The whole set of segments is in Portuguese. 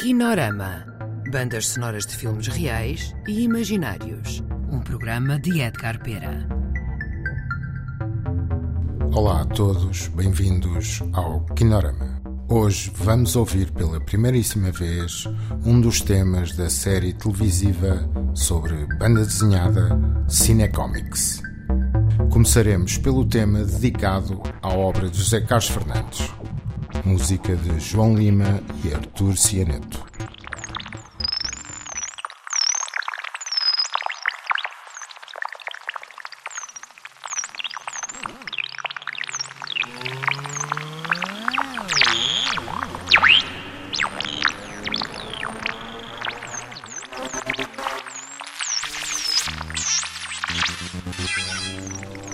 Kinorama. Bandas sonoras de filmes reais e imaginários. Um programa de Edgar Pera. Olá a todos, bem-vindos ao Kinorama. Hoje vamos ouvir pela primeiríssima vez um dos temas da série televisiva sobre banda desenhada Cinecomics. Começaremos pelo tema dedicado à obra de José Carlos Fernandes, Música de João Lima e Artur Cianeto. Thank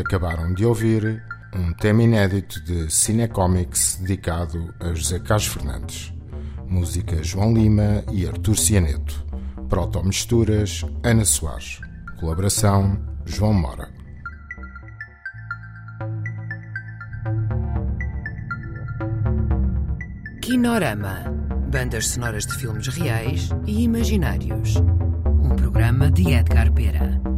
Acabaram de ouvir um tema inédito de Cinecomics dedicado a José Carlos Fernandes. Música João Lima e Artur Cianeto. Proto-misturas Ana Soares. Colaboração João Mora. Kinorama. Bandas sonoras de filmes reais e imaginários. Um programa de Edgar Pera.